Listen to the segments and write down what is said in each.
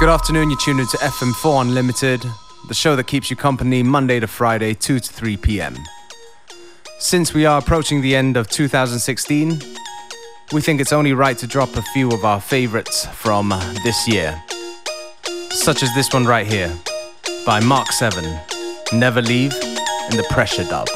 Good afternoon, you're tuned into FM4 Unlimited, the show that keeps you company Monday to Friday, 2 to 3 p.m. Since we are approaching the end of 2016, we think it's only right to drop a few of our favorites from this year. Such as this one right here by Mark 7, Never Leave in the Pressure Dub.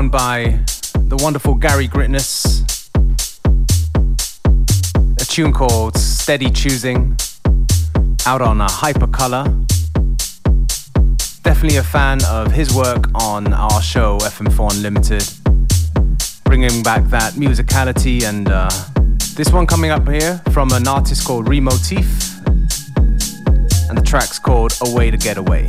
One by the wonderful Gary Gritness. A tune called Steady Choosing, out on a Hypercolour. Definitely a fan of his work on our show, FM4 Unlimited, bringing back that musicality. And uh, this one coming up here from an artist called Remotif, and the track's called A Way to Get Away.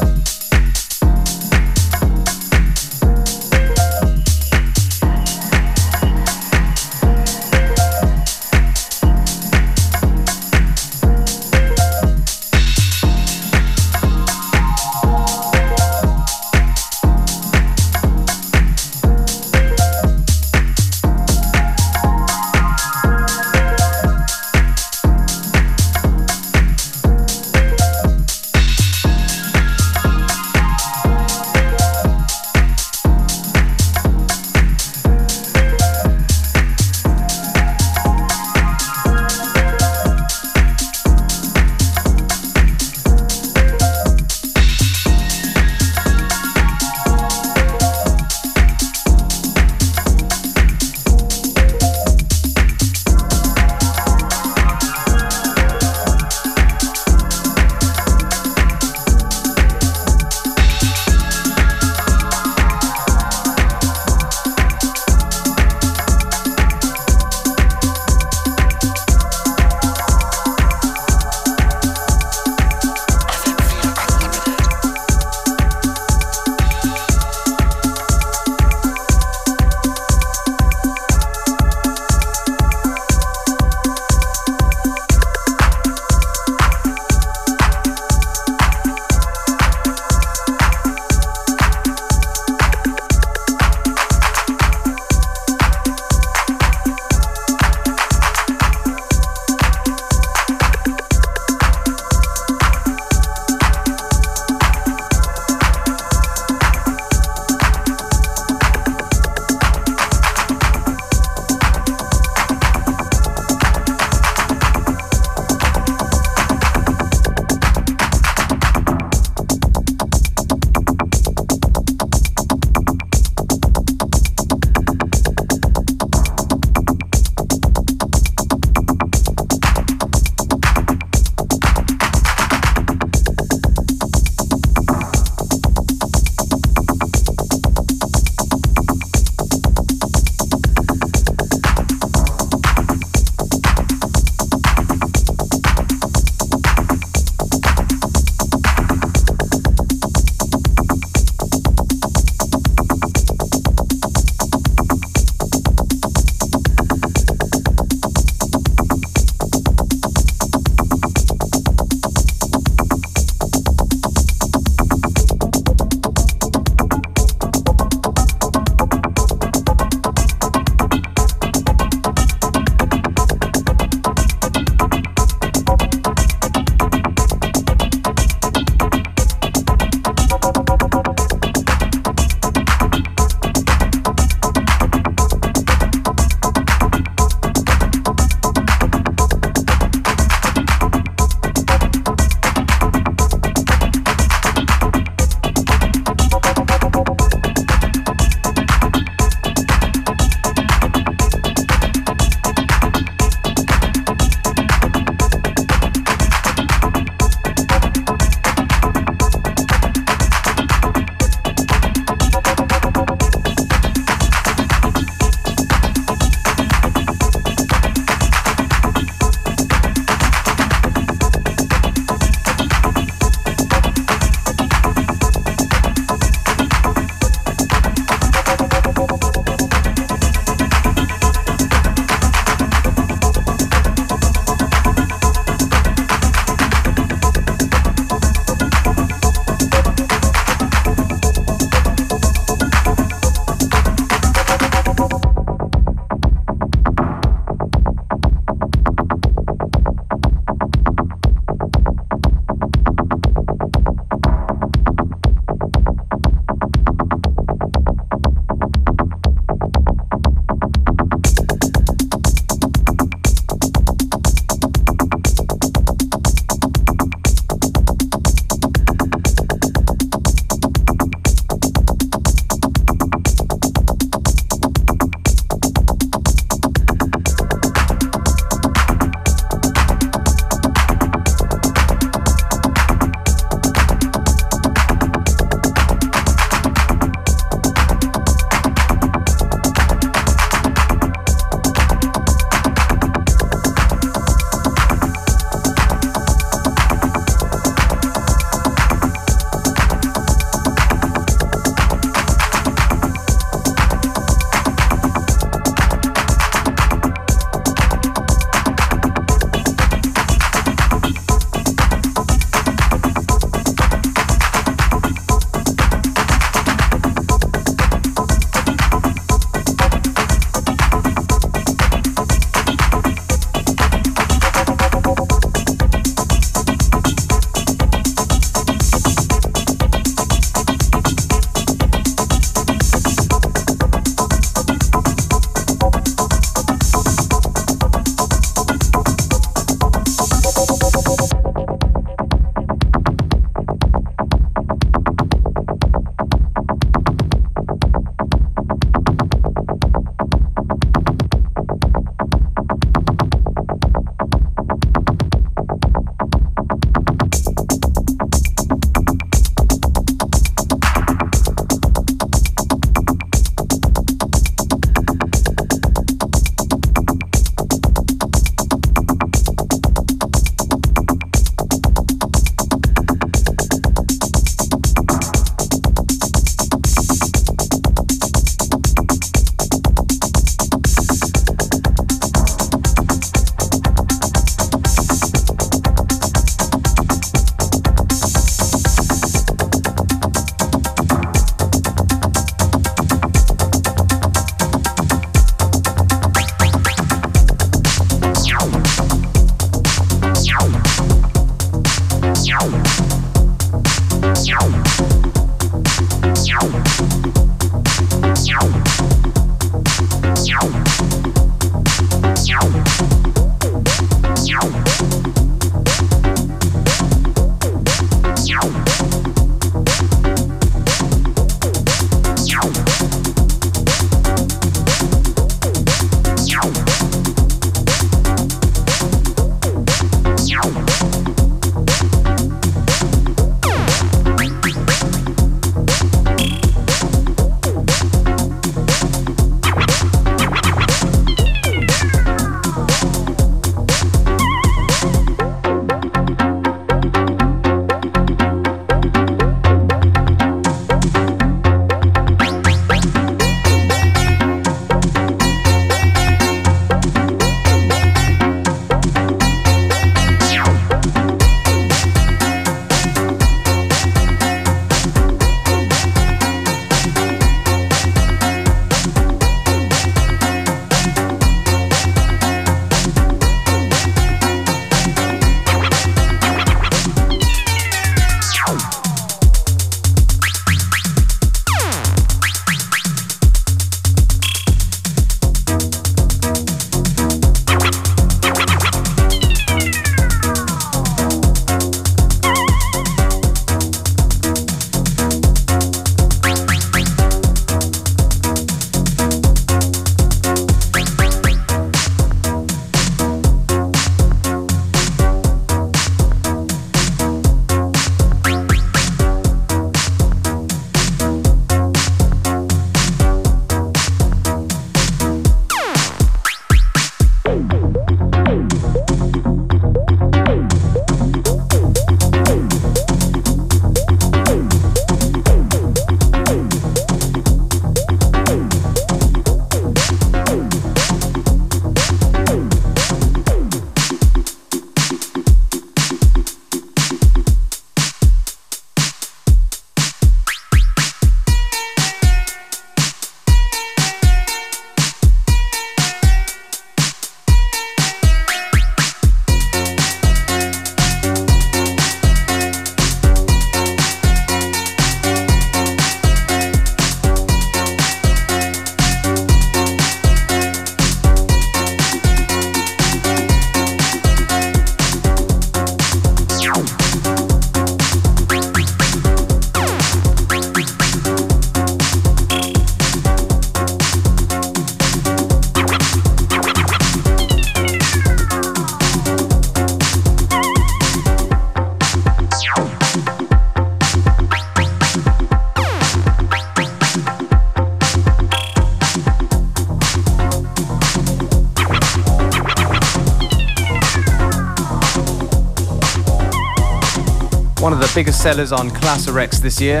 Biggest sellers on Klasse Wrecks this year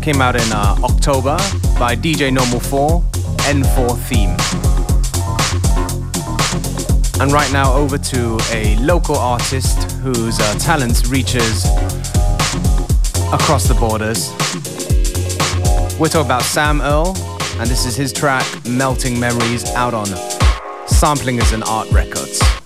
came out in uh, October by DJ Normal 4, N4 Theme. And right now over to a local artist whose uh, reaches across the borders. We're talking about Sam Earl, and this is his track Melting Memories out on Sampling Samplingers and Art Records.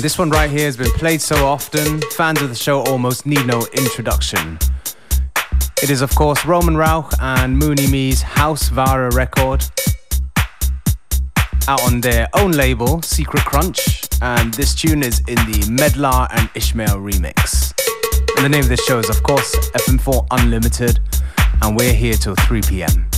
This one right here has been played so often, fans of the show almost need no introduction. It is, of course, Roman Rauch and Mooney Me's House Vara record, out on their own label, Secret Crunch, and this tune is in the Medlar and Ishmael remix. And the name of this show is, of course, FM4 Unlimited, and we're here till 3 p.m.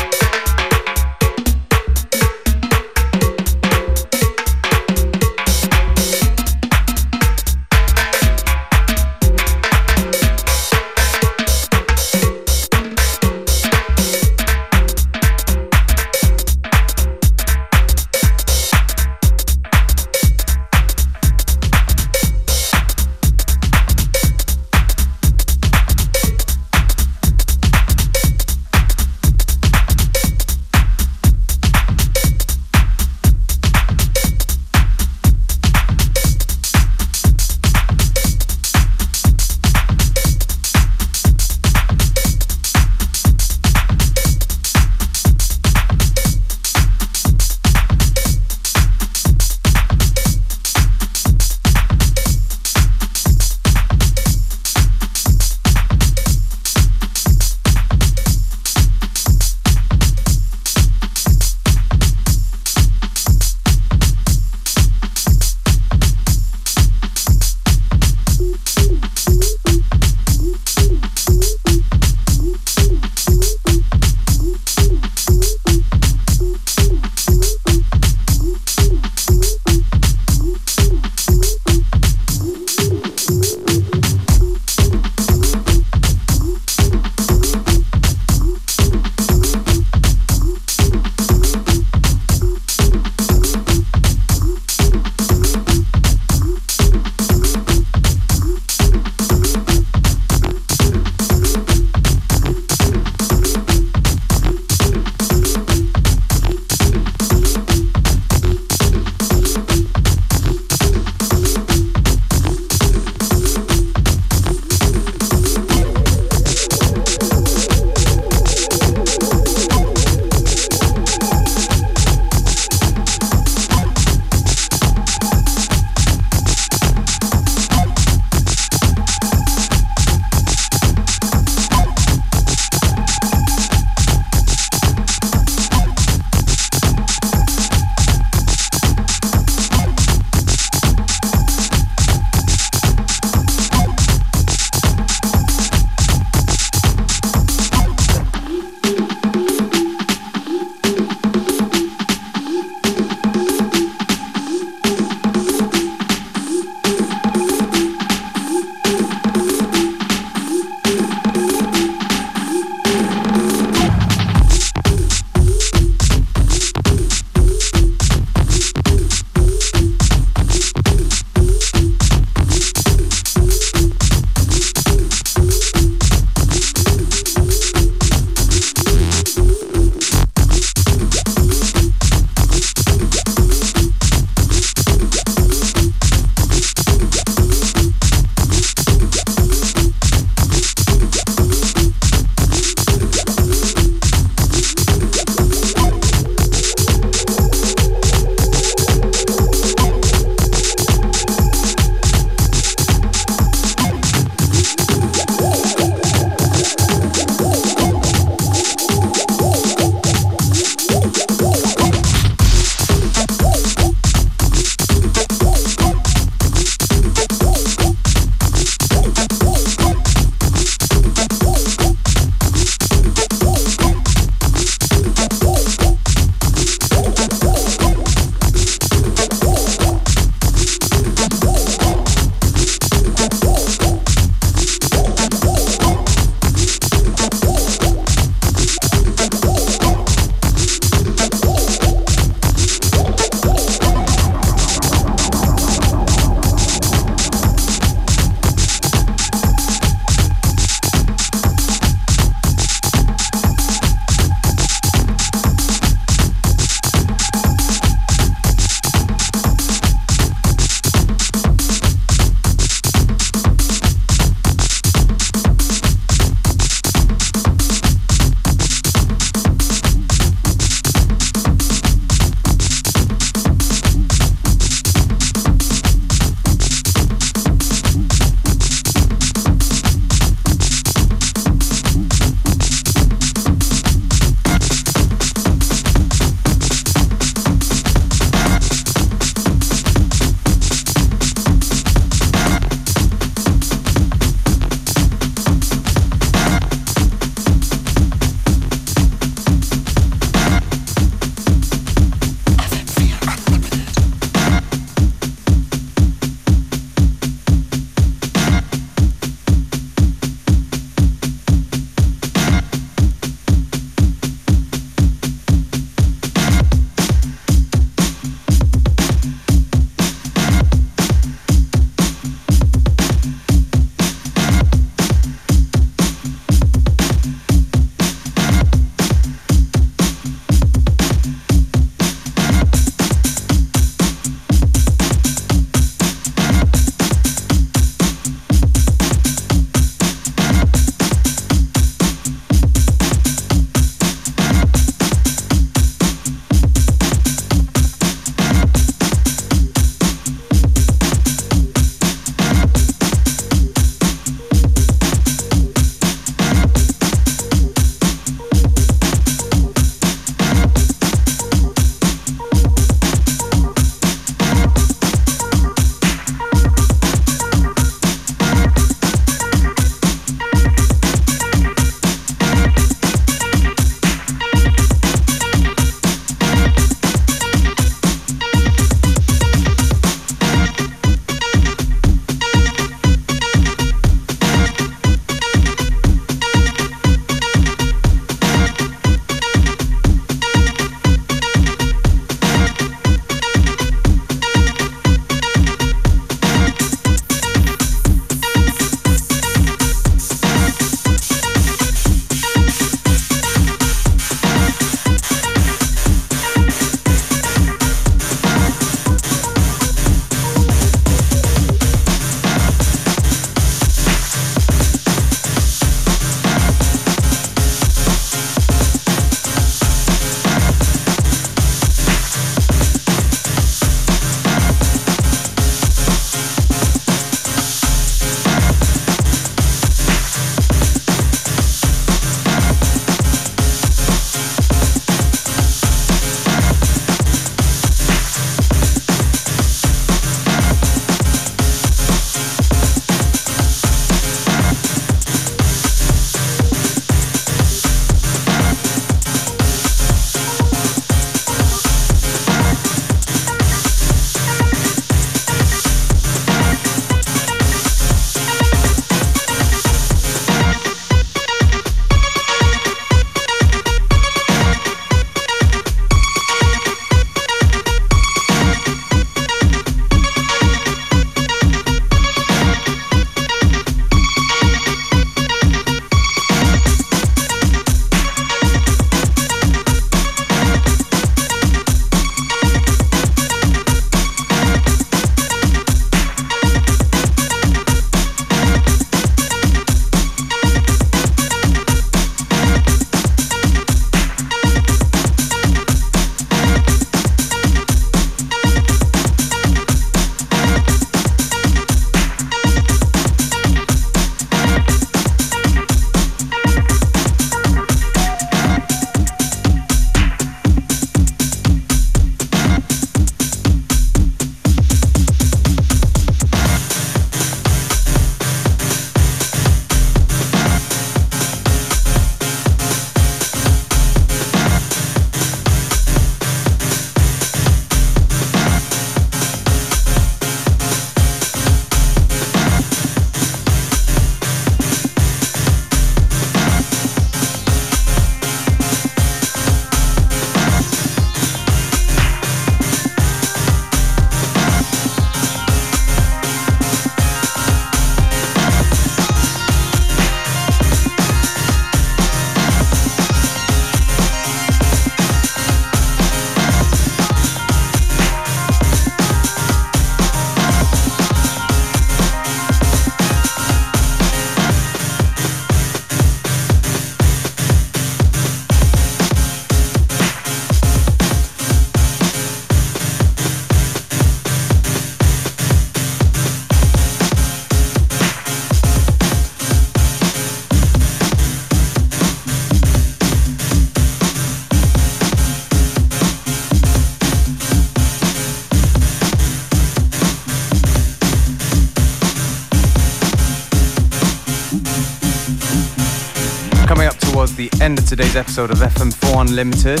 end of today's episode of FM4 Unlimited.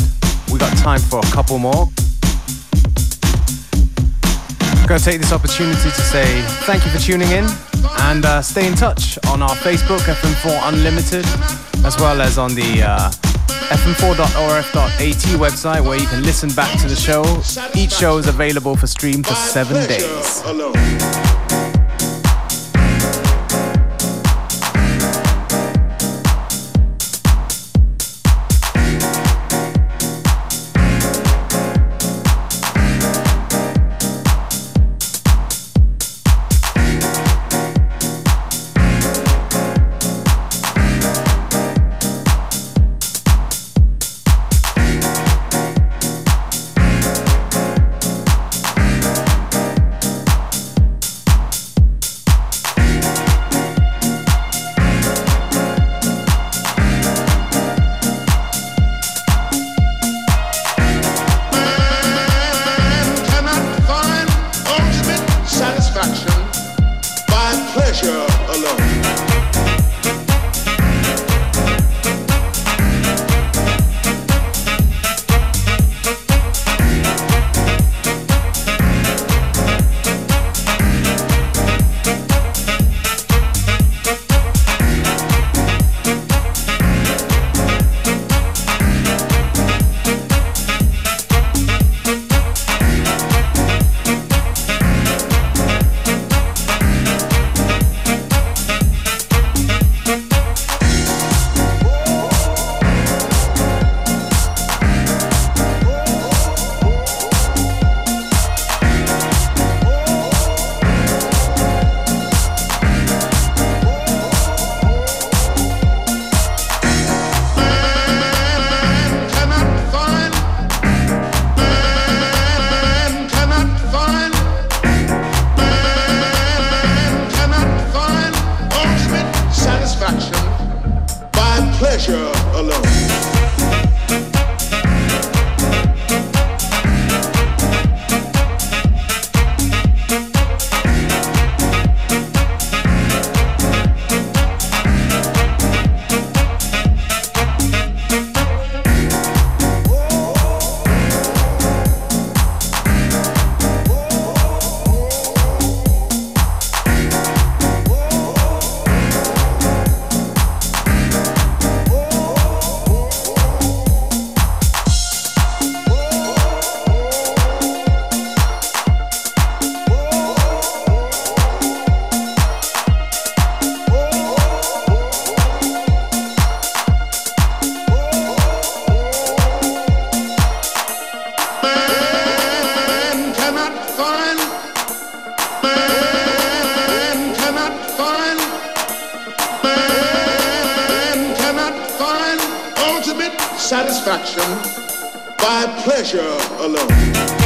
We got time for a couple more. I'm going to take this opportunity to say thank you for tuning in and uh, stay in touch on our Facebook, FM4 Unlimited, as well as on the uh, fm4.orf.at website where you can listen back to the show. Each show is available for stream for seven days. satisfaction by pleasure alone.